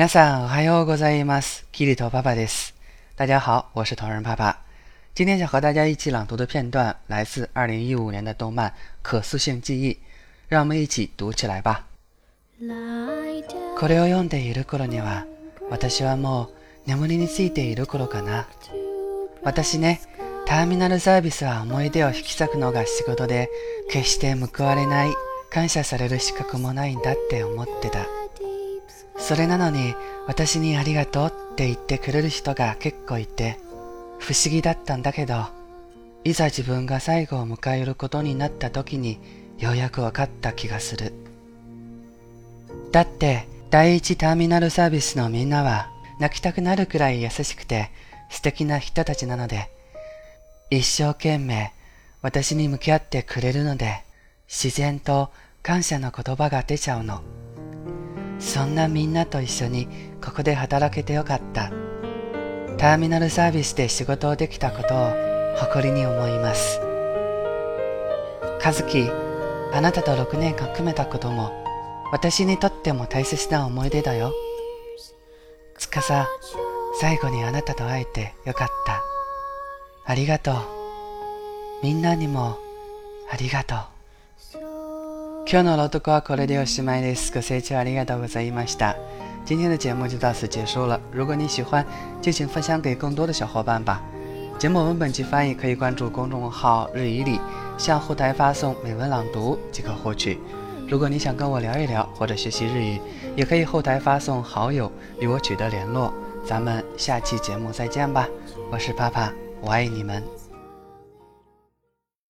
皆さんおはようございます。キリト爸爸です。大家好，我是同人爸爸。今天想和大家一起朗读的片段来自2015年的动漫《可塑性记忆》，让我们一起读起来吧。これを読んでいる頃には、私はもう眠りについている頃かな。私ね、ターミナルサービスは思い出を引き裂くのが仕事で、決して報われない、感謝される資格もないんだって思ってた。それなのに私にありがとうって言ってくれる人が結構いて不思議だったんだけどいざ自分が最後を迎えることになった時にようやく分かった気がするだって第一ターミナルサービスのみんなは泣きたくなるくらい優しくて素敵な人たちなので一生懸命私に向き合ってくれるので自然と感謝の言葉が出ちゃうの。そんなみんなと一緒にここで働けてよかった。ターミナルサービスで仕事をできたことを誇りに思います。和樹、あなたと6年間組めたことも私にとっても大切な思い出だよ。つかさ、最後にあなたと会えてよかった。ありがとう。みんなにもありがとう。今日の朗读はこれでおしまいです。ご清聴ありがとうございました。今天的节目就到此结束了。如果你喜欢，就请分享给更多的小伙伴吧。节目文本及翻译可以关注公众号“日语里”，向后台发送“美文朗读”即可获取。如果你想跟我聊一聊或者学习日语，也可以后台发送“好友”与我取得联络。咱们下期节目再见吧。我是帕帕，我爱你们。